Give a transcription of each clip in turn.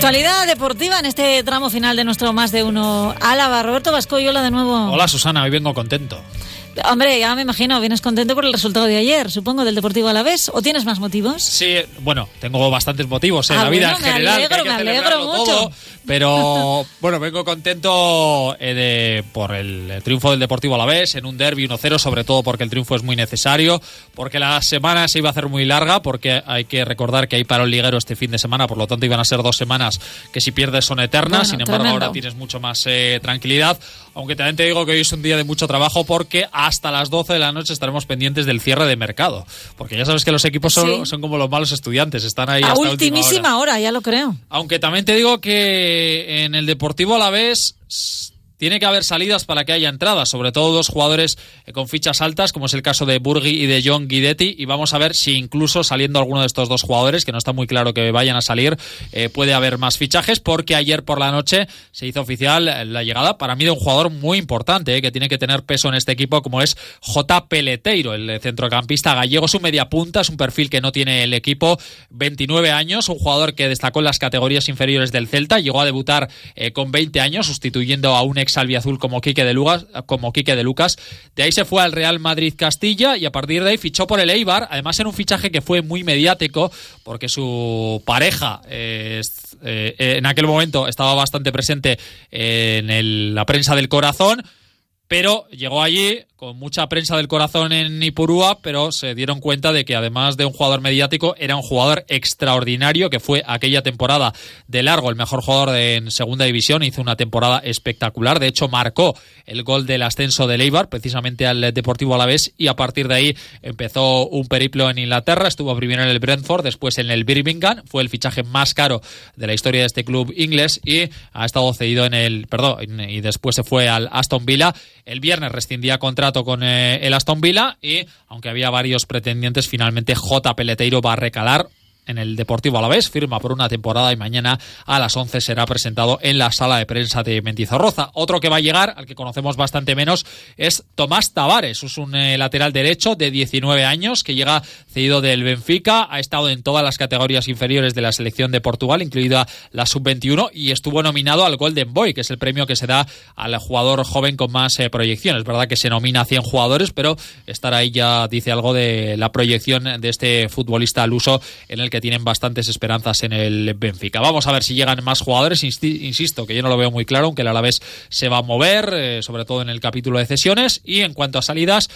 Actualidad deportiva en este tramo final de nuestro Más de Uno Álava. Roberto Vascoyola de nuevo. Hola Susana, hoy vengo contento. Hombre, ya me imagino, vienes contento por el resultado de ayer, supongo, del Deportivo Alavés. ¿O tienes más motivos? Sí, bueno, tengo bastantes motivos en Ah, la vida bueno, en me general. alegro, que hay que me alegro mucho. todo, pero bueno, vengo contento eh, de- por el triunfo del Deportivo Alavés en un derby 1-0, sobre todo porque el triunfo es muy necesario, porque la semana se iba a hacer muy larga, porque hay que recordar que hay parón liguero este fin de semana, por lo tanto iban a ser dos semanas que si pierdes son eternas, Bueno, sin embargo tremendo. ahora tienes mucho más eh, tranquilidad, aunque también te digo que hoy es un día de mucho trabajo porque hasta las 12 de la noche estaremos pendientes del cierre de mercado, porque ya sabes que los equipos son, Sí. son como los malos estudiantes, están ahí A hasta última hora. ultimísima hora, ya lo creo. Aunque también te digo que en el Deportivo a la vez tiene que haber salidas para que haya entradas, sobre todo dos jugadores eh, con fichas altas, como es el caso de Burgui y de John Guidetti, y vamos a ver si incluso saliendo alguno de estos dos jugadores, que no está muy claro que vayan a salir, eh, puede haber más fichajes, porque ayer por la noche se hizo oficial eh, la llegada para mí de un jugador muy importante, que tiene que tener peso en este equipo, como es J. Peleteiro, el centrocampista gallego, su media punta, es un perfil que no tiene el equipo, 29 años, un jugador que destacó en las categorías inferiores del Celta, llegó a debutar con 20 años, sustituyendo a un ex albiazul como Quique de Lucas, como Quique de Lucas. De ahí se fue al Real Madrid Castilla y a partir de ahí fichó por el Eibar, además en un fichaje que fue muy mediático, porque su pareja eh, eh, en aquel momento estaba bastante presente en la prensa del corazón pero llegó allí con mucha prensa del corazón en Ipurúa, pero se dieron cuenta de que además de un jugador mediático, era un jugador extraordinario, que fue aquella temporada de largo el mejor jugador de- en segunda división, hizo una temporada espectacular, de hecho marcó el gol del ascenso del Eibar, precisamente al Deportivo Alavés, y a partir de ahí empezó un periplo en Inglaterra, estuvo primero en el Brentford, después en el Birmingham, fue el fichaje más caro de la historia de este club inglés y ha estado cedido en el, perdón, y después se fue al Aston Villa. El viernes rescindía contrato con eh, el Aston Villa y, aunque había varios pretendientes, finalmente J. Peleteiro va a recalar en el Deportivo Alavés, firma por una temporada y mañana a las 11 será presentado en la sala de prensa de Mentizorroza. Otro que va a llegar, al que conocemos bastante menos, es Tomás Tavares, es un eh, lateral derecho de 19 años que llega cedido del Benfica, ha estado en todas las categorías inferiores de la selección de Portugal, incluida la sub-21 y estuvo nominado al Golden Boy, que es el premio que se da al jugador joven con más eh, proyección. Es verdad que se nomina a 100 jugadores, pero estar ahí ya dice algo de la proyección de este futbolista al uso en el que tienen bastantes esperanzas en el Benfica. Vamos a ver si llegan más jugadores, insisto que yo no lo veo muy claro, aunque el Alavés se va a mover, eh, sobre todo en el capítulo de cesiones, y en cuanto a salidas,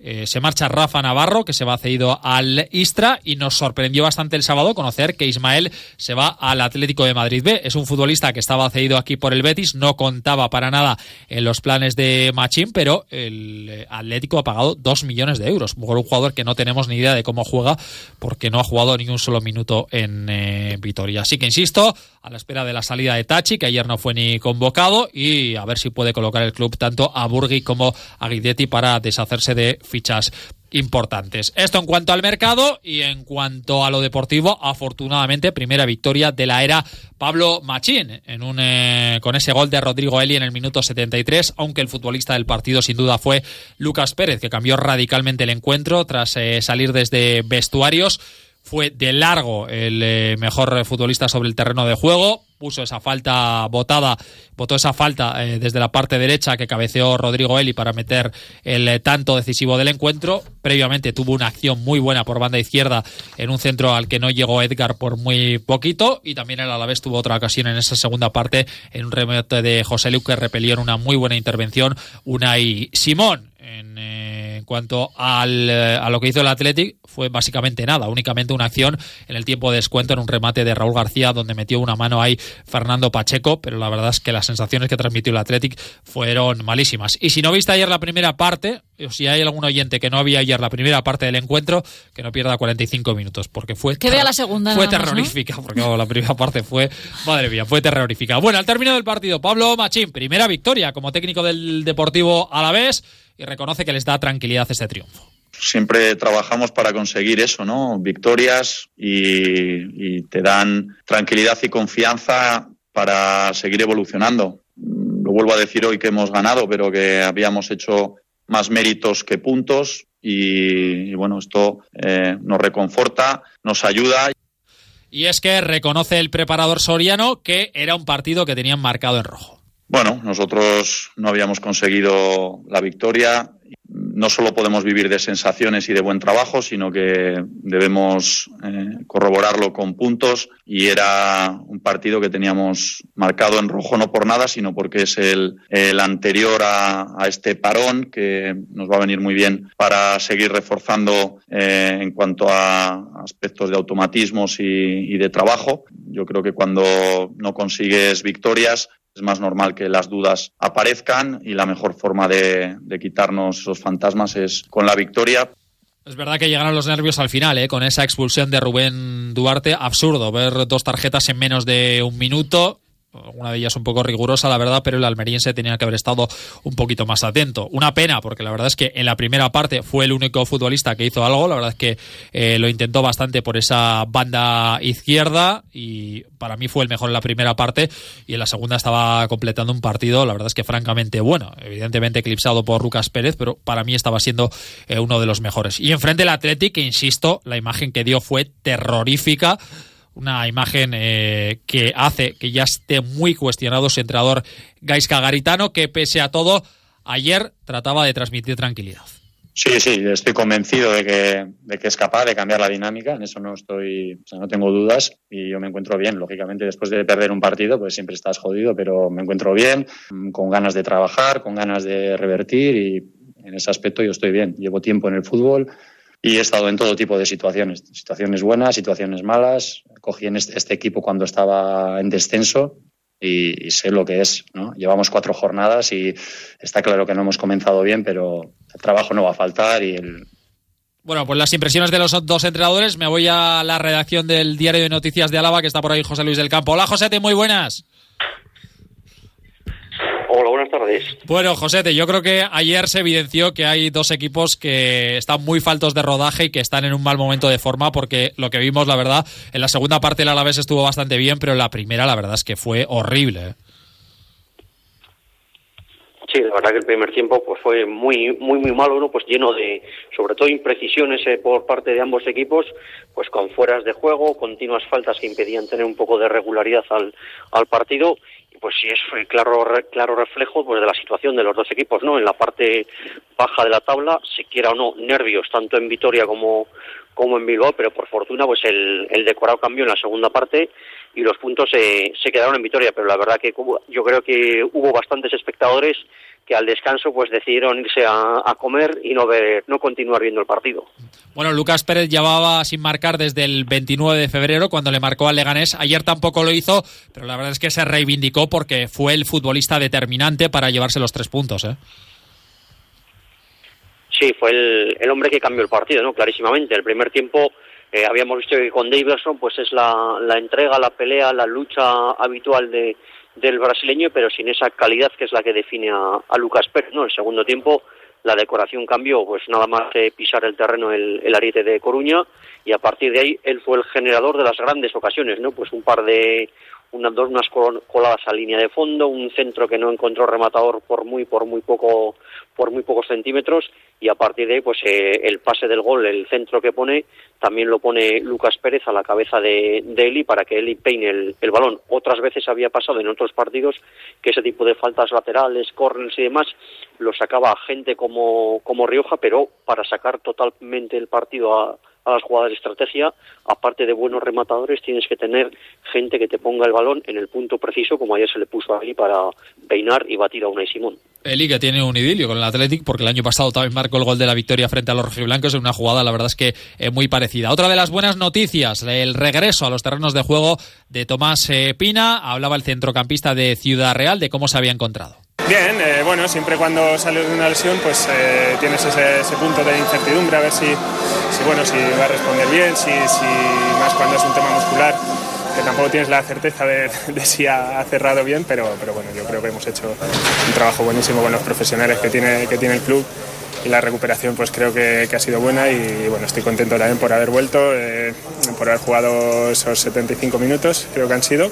eh, se marcha Rafa Navarro, que se va cedido al Istra, y nos sorprendió bastante el sábado conocer que Ismael se va al Atlético de Madrid B. Es un futbolista que estaba cedido aquí por el Betis, no contaba para nada en los planes de Machín, pero el eh, Atlético ha pagado dos millones de euros por un jugador que no tenemos ni idea de cómo juega, porque no ha jugado ni un solo minuto en eh, Vitoria. Así que insisto, a la espera de la salida de Tachi, que ayer no fue ni convocado, y a ver si puede colocar el club tanto a Burgui como a Guidetti para deshacerse de fichas importantes. Esto en cuanto al mercado y en cuanto a lo deportivo, afortunadamente primera victoria de la era Pablo Machín en un eh, con ese gol de Rodrigo Eli en el minuto 73, aunque el futbolista del partido sin duda fue Lucas Pérez que cambió radicalmente el encuentro tras eh, salir desde vestuarios fue de largo el eh, mejor futbolista sobre el terreno de juego. Puso esa falta botada, votó esa falta eh, desde la parte derecha que cabeceó Rodrigo Eli para meter el eh, tanto decisivo del encuentro. Previamente tuvo una acción muy buena por banda izquierda en un centro al que no llegó Edgar por muy poquito. Y también el Alavés tuvo otra ocasión en esa segunda parte en un remate de José Lu que repelió en una muy buena intervención Unai Simón. En, eh, en cuanto al, eh, a lo que hizo el Athletic, fue básicamente nada, únicamente una acción en el tiempo de descuento en un remate de Raúl García, donde metió una mano ahí Fernando Pacheco, pero la verdad es que las sensaciones que transmitió el Athletic fueron malísimas. Y si no viste ayer la primera parte, o si hay algún oyente que no había ayer la primera parte del encuentro, que no pierda 45 minutos, porque fue, Que vea la segunda fue nada más, ¿no? terrorífica, porque la primera parte fue, madre mía, fue terrorífica. Bueno, al término del partido, Pablo Machín, primera victoria como técnico del Deportivo Alavés y reconoce que les da tranquilidad este triunfo. siempre trabajamos para conseguir eso, ¿no? Victorias y, y te dan tranquilidad y confianza para seguir evolucionando. Lo vuelvo a decir hoy que hemos ganado, pero que habíamos hecho más méritos que puntos y, y bueno, esto eh, nos reconforta, nos ayuda. Y es que reconoce el preparador soriano que era un partido que tenían marcado en rojo. Bueno, nosotros no habíamos conseguido la victoria no solo podemos vivir de sensaciones y de buen trabajo, sino que debemos eh, corroborarlo con puntos y era un partido que teníamos marcado en rojo no por nada, sino porque es el, anterior a, este parón que nos va a venir muy bien para seguir reforzando eh, en cuanto a aspectos de automatismos y de trabajo. Yo creo que cuando no consigues victorias es más normal que las dudas aparezcan y la mejor forma de, quitarnos esos fantasmas es con la victoria. Es verdad que llegaron los nervios al final, ¿eh? con esa expulsión de Rubén Duarte. Absurdo ver dos tarjetas en menos de un minuto una de ellas un poco rigurosa, la verdad, pero el almeriense tenía que haber estado un poquito más atento. Una pena, porque la verdad es que en la primera parte fue el único futbolista que hizo algo, la verdad es que eh, lo intentó bastante por esa banda izquierda y para mí fue el mejor en la primera parte y en la segunda estaba completando un partido, la verdad es que francamente bueno, evidentemente eclipsado por Lucas Pérez, pero para mí estaba siendo eh, uno de los mejores. Y enfrente el Athletic, insisto, la imagen que dio fue terrorífica una imagen eh, que hace que ya esté muy cuestionado su entrenador Gaisca Garitano, que pese a todo, ayer trataba de transmitir tranquilidad. Sí, sí, estoy convencido de que, de que es capaz de cambiar la dinámica, en eso no estoy, o sea, no tengo dudas y yo me encuentro bien. Lógicamente, después de perder un partido, pues siempre estás jodido, pero me encuentro bien, con ganas de trabajar, con ganas de revertir y en ese aspecto yo estoy bien. Llevo tiempo en el fútbol, y he estado en todo tipo de situaciones, situaciones buenas, situaciones malas. Cogí en este, este equipo cuando estaba en descenso y, sé lo que es. ¿no? Llevamos cuatro jornadas y está claro que no hemos comenzado bien, pero el trabajo no va a faltar y bueno, pues las impresiones de los dos entrenadores. Me voy a la redacción del diario de noticias de Álava, que está por ahí José Luis del Campo. Hola, José, muy buenas. Hola, buenas tardes. Bueno, José, yo creo que ayer se evidenció que hay dos equipos que están muy faltos de rodaje y que están en un mal momento de forma, porque lo que vimos, la verdad, en la segunda parte el Alavés estuvo bastante bien, pero en la primera, la verdad es que fue horrible. ¿eh? Sí, la verdad que el primer tiempo pues fue muy muy muy malo, ¿no? Pues lleno de sobre todo imprecisiones eh, por parte de ambos equipos, pues con fueras de juego, continuas faltas que impedían tener un poco de regularidad al, al partido pues sí es claro claro reflejo pues de la situación de los dos equipos no en la parte baja de la tabla si quiera o no nervios tanto en Vitoria como como en Bilbao pero por fortuna pues el, el decorado cambió en la segunda parte y los puntos se, se quedaron en Vitoria. Pero la verdad que yo creo que hubo bastantes espectadores que al descanso pues decidieron irse a, comer y no ver, no continuar viendo el partido. Bueno, Lucas Pérez llevaba sin marcar desde el 29 de febrero cuando le marcó al Leganés. Ayer tampoco lo hizo, pero la verdad es que se reivindicó porque fue el futbolista determinante para llevarse los tres puntos. ¿eh? Sí, fue el, hombre que cambió el partido, ¿no? Clarísimamente. El primer tiempo eh, habíamos visto que con Davidson pues es la, la entrega, la pelea, la lucha habitual de, del brasileño, pero sin esa calidad que es la que define a, Lucas Pérez, ¿no? El segundo tiempo la decoración cambió, pues nada más que pisar el terreno el, el, ariete de Coruña y a partir de ahí él fue el generador de las grandes ocasiones, ¿no? Pues un par de unas dos unas coladas a línea de fondo, un centro que no encontró rematador por muy por muy poco por muy pocos centímetros y a partir de ahí pues eh, el pase del gol, el centro que pone también lo pone Lucas Pérez a la cabeza de, de Eli para que Eli peine el, el, balón. Otras veces había pasado en otros partidos que ese tipo de faltas laterales, corners y demás lo sacaba gente como, como Rioja, pero para sacar totalmente el partido a, a las jugadas de estrategia, aparte de buenos rematadores, tienes que tener gente que te ponga el balón en el punto preciso, como ayer se le puso ahí para peinar y batir a Unai Simón. Eli que tiene un idilio con el Athletic, porque el año pasado también marcó el gol de la victoria frente a los rojiblancos en una jugada, la verdad es que eh, muy parecida. Otra de las buenas noticias, el regreso a los terrenos de juego de Tomás eh, Pina. Hablaba el centrocampista de Ciudad Real de cómo se había encontrado. Bien, eh, bueno, siempre cuando sales de una lesión pues eh, tienes ese, punto de incertidumbre a ver si, si, bueno, si va a responder bien, si, más cuando es un tema muscular, que tampoco tienes la certeza de, si ha, cerrado bien, pero, bueno, yo creo que hemos hecho un trabajo buenísimo con los profesionales que tiene, que tiene el club y la recuperación pues creo que, ha sido buena y, bueno, estoy contento también por haber vuelto, eh, por haber jugado esos 75 minutos, creo que han sido,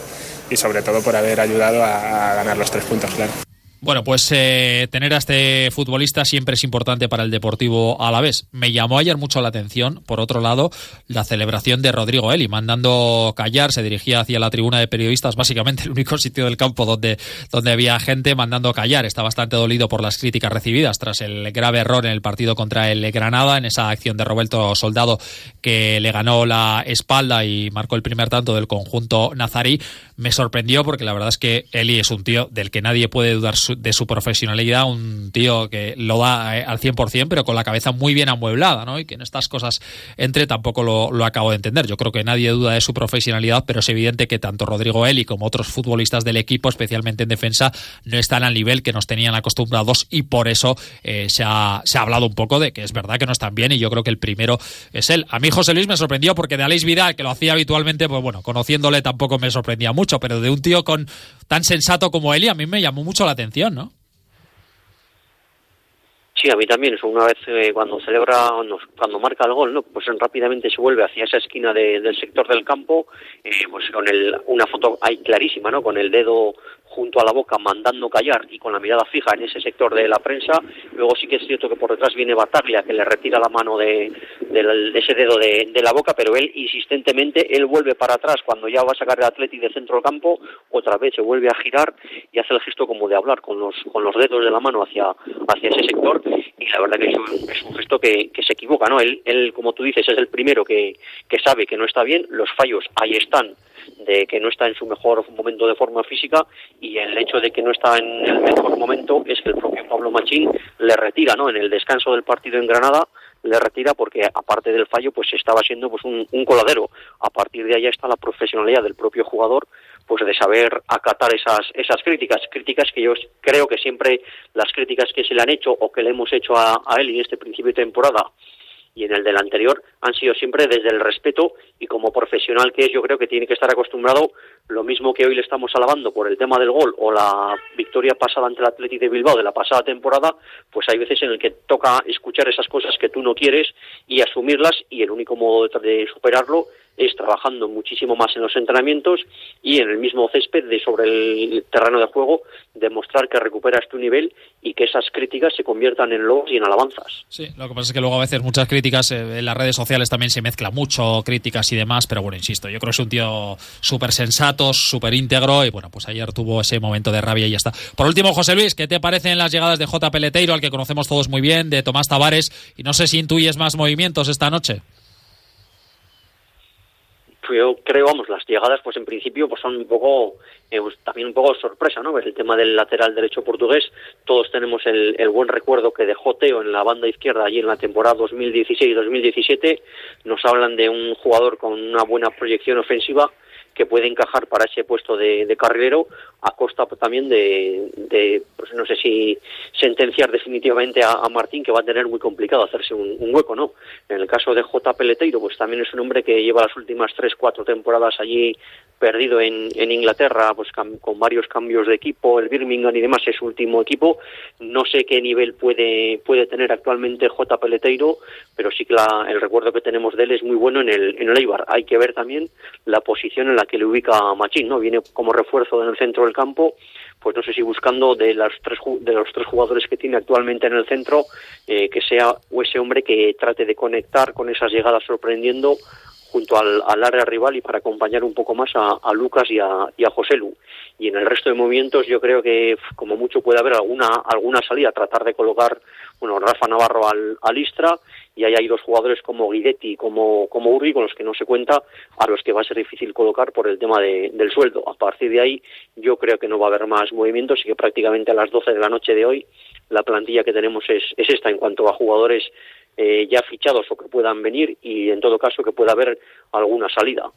y sobre todo por haber ayudado a, a ganar los tres puntos, claro. Bueno, pues eh, tener a este futbolista siempre es importante para el Deportivo a la vez. Me llamó ayer mucho la atención, por otro lado, la celebración de Rodrigo Eli, mandando callar, se dirigía hacia la tribuna de periodistas, básicamente el único sitio del campo donde, donde había gente mandando callar. Está bastante dolido por las críticas recibidas tras el grave error en el partido contra el Granada, en esa acción de Roberto Soldado que le ganó la espalda y marcó el primer tanto del conjunto nazarí. Me sorprendió porque la verdad es que Eli es un tío del que nadie puede dudar de su profesionalidad, un tío que lo da eh, al 100%, pero con la cabeza muy bien amueblada, ¿no? Y que en estas cosas entre tampoco lo, lo acabo de entender. Yo creo que nadie duda de su profesionalidad, pero es evidente que tanto Rodrigo Eli como otros futbolistas del equipo, especialmente en defensa, no están al nivel que nos tenían acostumbrados y por eso eh, se, ha, se ha hablado un poco de que es verdad que no están bien y yo creo que el primero es él. A mí José Luis me sorprendió porque de Aleix Vidal, que lo hacía habitualmente, pues bueno, conociéndole tampoco me sorprendía mucho, pero de un tío con tan sensato como Eli a mí me llamó mucho la atención, ¿no? Sí, a mí también. Una vez eh, cuando celebra, cuando marca el gol, ¿no? Pues rápidamente se vuelve hacia esa esquina del sector del campo, eh, pues con el, una foto ahí clarísima, ¿no? Con el dedo junto a la boca mandando callar y con la mirada fija en ese sector de la prensa. Luego sí que es cierto que por detrás viene Bataglia que le retira la mano de, ese dedo de, la boca, pero él insistentemente, él vuelve para atrás cuando ya va a sacar el atleti de centro del campo, otra vez se vuelve a girar y hace el gesto como de hablar con los, con los dedos de la mano hacia, hacia ese sector y la verdad que es un, es un gesto que, que, se equivoca, ¿no? Él, él, como tú dices, es el primero que, que sabe que no está bien, los fallos ahí están de que no está en su mejor momento de forma física y el hecho de que no está en el mejor momento es que el propio Pablo Machín le retira, ¿no? En el descanso del partido en Granada le retira porque aparte del fallo pues estaba siendo pues un, coladero. A partir de ahí está la profesionalidad del propio jugador pues de saber acatar esas esas críticas, críticas que yo creo que siempre las críticas que se le han hecho o que le hemos hecho a, a él en este principio de temporada y en el del anterior han sido siempre desde el respeto y como profesional que es yo creo que tiene que estar acostumbrado lo mismo que hoy le estamos alabando por el tema del gol o la victoria pasada ante el Athletic de Bilbao de la pasada temporada pues hay veces en el que toca escuchar esas cosas que tú no quieres y asumirlas y el único modo de superarlo es trabajando muchísimo más en los entrenamientos y en el mismo césped de sobre el terreno de juego demostrar que recuperas tu nivel y que esas críticas se conviertan en logros y en alabanzas. Sí, lo que pasa es que luego a veces muchas críticas eh, en las redes sociales también se mezcla mucho, críticas y demás, pero bueno, insisto, yo creo que es un tío súper sensato, súper íntegro y bueno, pues ayer tuvo ese momento de rabia y ya está. Por último, José Luis, ¿qué te parecen las llegadas de J. Peleteiro, al que conocemos todos muy bien, de Tomás Tavares y no sé si intuyes más movimientos esta noche? Yo creo, vamos, las llegadas, pues en principio, pues son un poco, eh, pues, también un poco sorpresa, ¿no? el tema del lateral derecho portugués, todos tenemos el, el, buen recuerdo que dejó Teo en la banda izquierda allí en la temporada 2016-2017, nos hablan de un jugador con una buena proyección ofensiva, que puede encajar para ese puesto de, carrilero a costa también de, pues no sé si sentenciar definitivamente a, Martín que va a tener muy complicado hacerse un, un, hueco, ¿no? En el caso de J. Peleteiro, pues también es un hombre que lleva las últimas tres, cuatro temporadas allí perdido en, en Inglaterra, pues con varios cambios de equipo, el Birmingham y demás es su último equipo. No sé qué nivel puede, puede tener actualmente J. Peleteiro, pero sí que la, el recuerdo que tenemos de él es muy bueno en el, en el Eibar. Hay que ver también la posición en la que le ubica a Machín, ¿no? Viene como refuerzo en el centro del campo, pues no sé si buscando de los tres, de los tres jugadores que tiene actualmente en el centro, eh, que sea o ese hombre que trate de conectar con esas llegadas sorprendiendo junto al, al, área rival y para acompañar un poco más a, a Lucas y a, y a José Lu. Y en el resto de movimientos yo creo que como mucho puede haber alguna, alguna salida, tratar de colocar bueno, Rafa Navarro al, al Istra y ahí hay dos jugadores como Guidetti como, como Urri con los que no se cuenta, a los que va a ser difícil colocar por el tema de, del sueldo. A partir de ahí yo creo que no va a haber más movimientos y que prácticamente a las 12 de la noche de hoy la plantilla que tenemos es, es esta en cuanto a jugadores eh, ya fichados o que puedan venir y en todo caso que pueda haber alguna salida.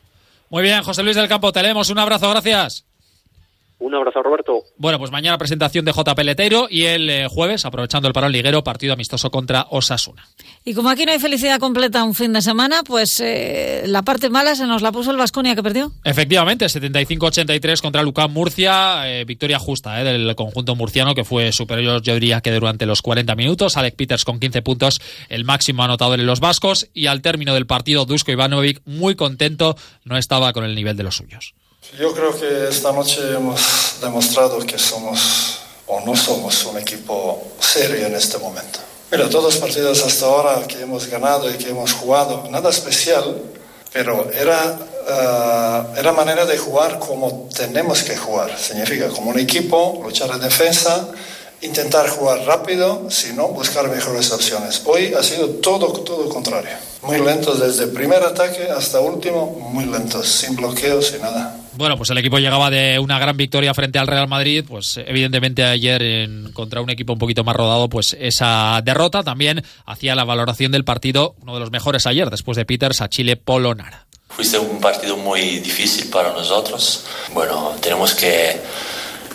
Muy bien, José Luis del Campo, te leemos. Un abrazo, gracias. Un abrazo, Roberto. Bueno, pues mañana presentación de J. Peleteiro y el eh, jueves, aprovechando el parón liguero, partido amistoso contra Osasuna. Y como aquí no hay felicidad completa un fin de semana, pues eh, la parte mala se nos la puso el Vasconia que perdió. Efectivamente, 75-83 contra Lucán Murcia, eh, victoria justa eh, del conjunto murciano que fue superior, yo diría que durante los 40 minutos. Alec Peters con 15 puntos, el máximo anotador en los vascos. Y al término del partido, Dusko Ivanovic, muy contento, no estaba con el nivel de los suyos. Yo creo que esta noche hemos demostrado que somos o no somos un equipo serio en este momento. Mira, todos los partidos hasta ahora que hemos ganado y que hemos jugado, nada especial, pero era, uh, era manera de jugar como tenemos que jugar. Significa como un equipo, luchar en defensa, intentar jugar rápido, sino buscar mejores opciones. Hoy ha sido todo, todo contrario. Muy lentos desde el primer ataque hasta último, muy lentos, sin bloqueos, sin nada. Bueno, pues el equipo llegaba de una gran victoria frente al Real Madrid, pues evidentemente ayer en, contra un equipo un poquito más rodado, pues esa derrota también hacía la valoración del partido, uno de los mejores ayer, después de Peters a Chile Polonara. Fuiste un partido muy difícil para nosotros. Bueno, tenemos que,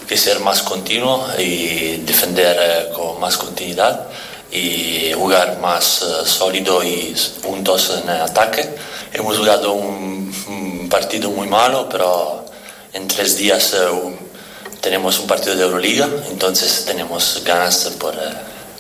que ser más continuo y defender eh, con más continuidad y jugar más uh, sólido y puntos en el ataque. Hemos jugado un, un partido muy malo, pero en tres días uh, tenemos un partido de Euroliga, entonces tenemos ganas por uh,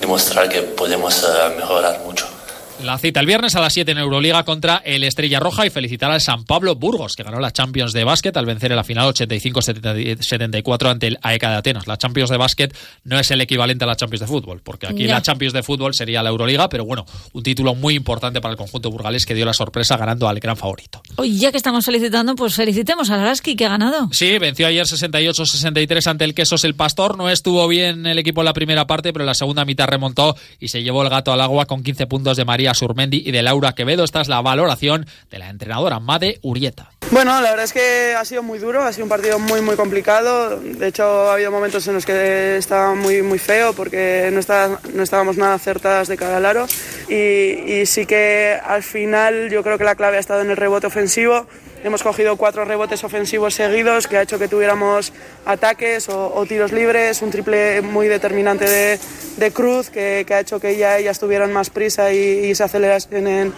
demostrar que podemos mejorar mucho. La cita el viernes a las 7 en Euroliga contra el Estrella Roja y felicitar al San Pablo Burgos, que ganó la Champions de básquet al vencer en la final 85-74 ante el AEK de Atenas. La Champions de básquet no es el equivalente a la Champions de fútbol, porque aquí Ya. la Champions de fútbol sería la Euroliga, pero bueno, un título muy importante para el conjunto burgalés que dio la sorpresa ganando al gran favorito. Oye, ya que estamos felicitando, pues felicitemos a Araski que ha ganado. Sí, venció ayer 68-63 ante el Quesos el Pastor. No estuvo bien el equipo en la primera parte, pero en la segunda mitad remontó y se llevó el gato al agua con 15 puntos de María Surmendi y de Laura Quevedo. Esta es la valoración de la entrenadora Made Urieta. Bueno, la verdad es que ha sido muy duro, ha sido un partido muy muy complicado. De hecho, ha habido momentos en los que estaba muy muy feo porque no, está- no estábamos nada acertadas de cada. Y, y sí que al final yo creo que la clave ha estado en el rebote ofensivo. Hemos cogido cuatro rebotes ofensivos seguidos que ha hecho que tuviéramos ataques o, tiros libres, un triple muy determinante de, Cruz que, ha hecho que ya ellas tuvieran más prisa y, se acelerasen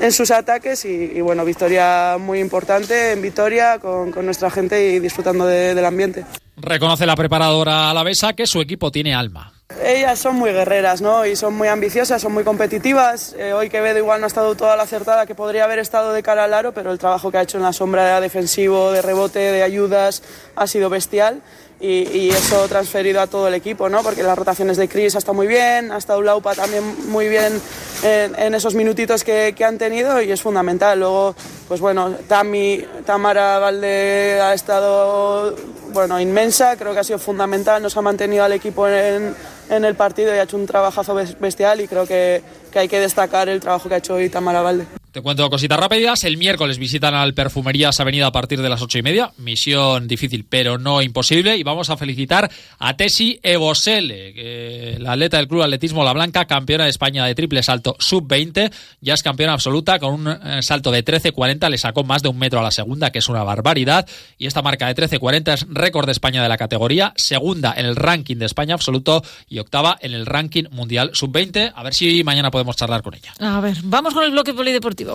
en, sus ataques y, bueno, victoria muy importante en Vitoria con, nuestra gente y disfrutando de- del ambiente. Reconoce la preparadora alavesa que su equipo tiene alma. Ellas son muy guerreras, ¿no? Y son muy ambiciosas, son muy competitivas. Eh, hoy Quevedo igual no ha estado toda la acertada que podría haber estado de cara al aro, pero el trabajo que ha hecho en la sombra defensivo, de rebote, de ayudas, ha sido bestial. Y, y eso transferido a todo el equipo, ¿no? Porque las rotaciones de Chris ha estado muy bien, ha estado Laupa también muy bien en, en esos minutitos que, que han tenido y es fundamental. Luego, pues bueno, Tami, Tamara Valde ha estado, bueno, inmensa, creo que ha sido fundamental, nos ha mantenido al equipo en, en el partido y ha hecho un trabajazo bes- bestial y creo que, que hay que destacar el trabajo que ha hecho hoy Tamara Valde. Te cuento cositas rápidas. El miércoles visitan al Perfumerías Avenida a partir de las ocho y media. Misión difícil, pero no imposible. Y vamos a felicitar a Tesi Ebosele, que la atleta del Club Atletismo La Blanca, campeona de España de triple salto sub-20. Ya es campeona absoluta con un eh, salto de 13.40. Le sacó más de un metro a la segunda, que es una barbaridad. Y esta marca de 13.40 es récord de España de la categoría. Segunda en el ranking de España absoluto y octava en el ranking mundial sub-20. A ver si mañana podemos charlar con ella. A ver, vamos con el bloque polideportivo.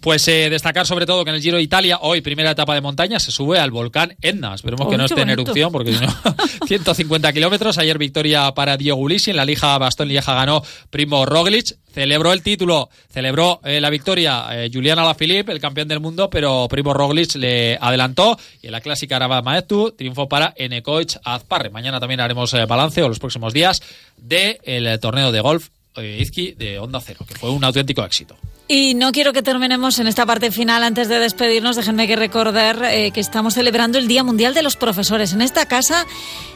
Pues eh, destacar sobre todo que en el Giro de Italia, hoy primera etapa de montaña, se sube al volcán Etna. Esperemos que Oh, no esté en erupción, porque si no, 150 kilómetros. Ayer victoria para Diego Ulisi. En la Lija Bastón Lieja ganó Primo Roglic. Celebró el título, celebró eh, la victoria eh, Juliana Alaphilippe, el campeón del mundo, pero Primo Roglic le adelantó. Y en la clásica Araba Maestu triunfó para Enecoich Azparre. Mañana también haremos eh, balance, o los próximos días, del torneo de golf Izqui de Onda Cero, que fue un auténtico éxito. Y no quiero que terminemos en esta parte final antes de despedirnos. Déjenme que recordar eh, que estamos celebrando el Día Mundial de los Profesores. En esta casa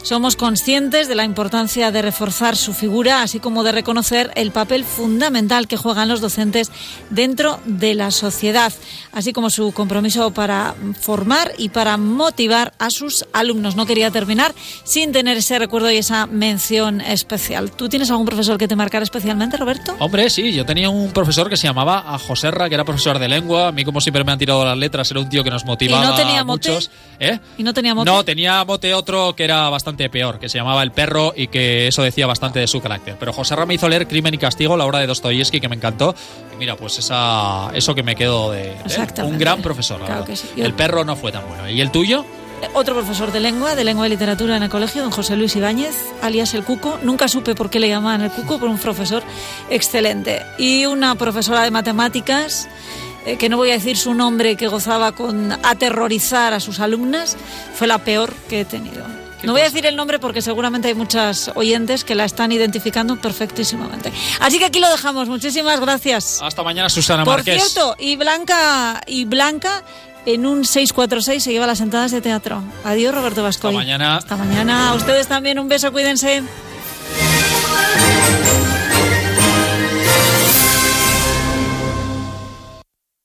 somos conscientes de la importancia de reforzar su figura, así como de reconocer el papel fundamental que juegan los docentes dentro de la sociedad, así como su compromiso para formar y para motivar a sus alumnos. No quería terminar sin tener ese recuerdo y esa mención especial. ¿Tú tienes algún profesor que te marcara especialmente, Roberto? Hombre, sí, yo tenía un profesor que se llamaba a Joserra, que era profesor de lengua. A mí, como siempre me han tirado las letras, era un tío que nos motivaba ¿Y no tenía a mote? muchos. ¿Eh? ¿Y no tenía mote? No, tenía mote otro que era bastante peor, que se llamaba El Perro y que eso decía bastante de su carácter. Pero Joserra me hizo leer Crimen y Castigo, la obra de Dostoyevsky, que me encantó. Y mira, pues esa, eso que me quedo de, de él. Exactamente. un gran profesor. la Claro que sí. El Perro no fue tan bueno. ¿Y el tuyo? Otro profesor de lengua, de lengua y literatura en el colegio, don José Luis Ibáñez, alias el Cuco. Nunca supe por qué le llamaban el Cuco, pero un profesor excelente. Y una profesora de matemáticas, eh, que no voy a decir su nombre, que gozaba con aterrorizar a sus alumnas, fue la peor que he tenido. No voy a decir el nombre porque seguramente hay muchas oyentes que la están identificando perfectísimamente. Así que aquí lo dejamos. Muchísimas gracias. Hasta mañana, Susana Por Márquez. cierto, y Blanca, y Blanca en un 646 se lleva las entradas de teatro. Adiós, Roberto Vasco. Hasta mañana. Hasta mañana. A ustedes también un beso, cuídense.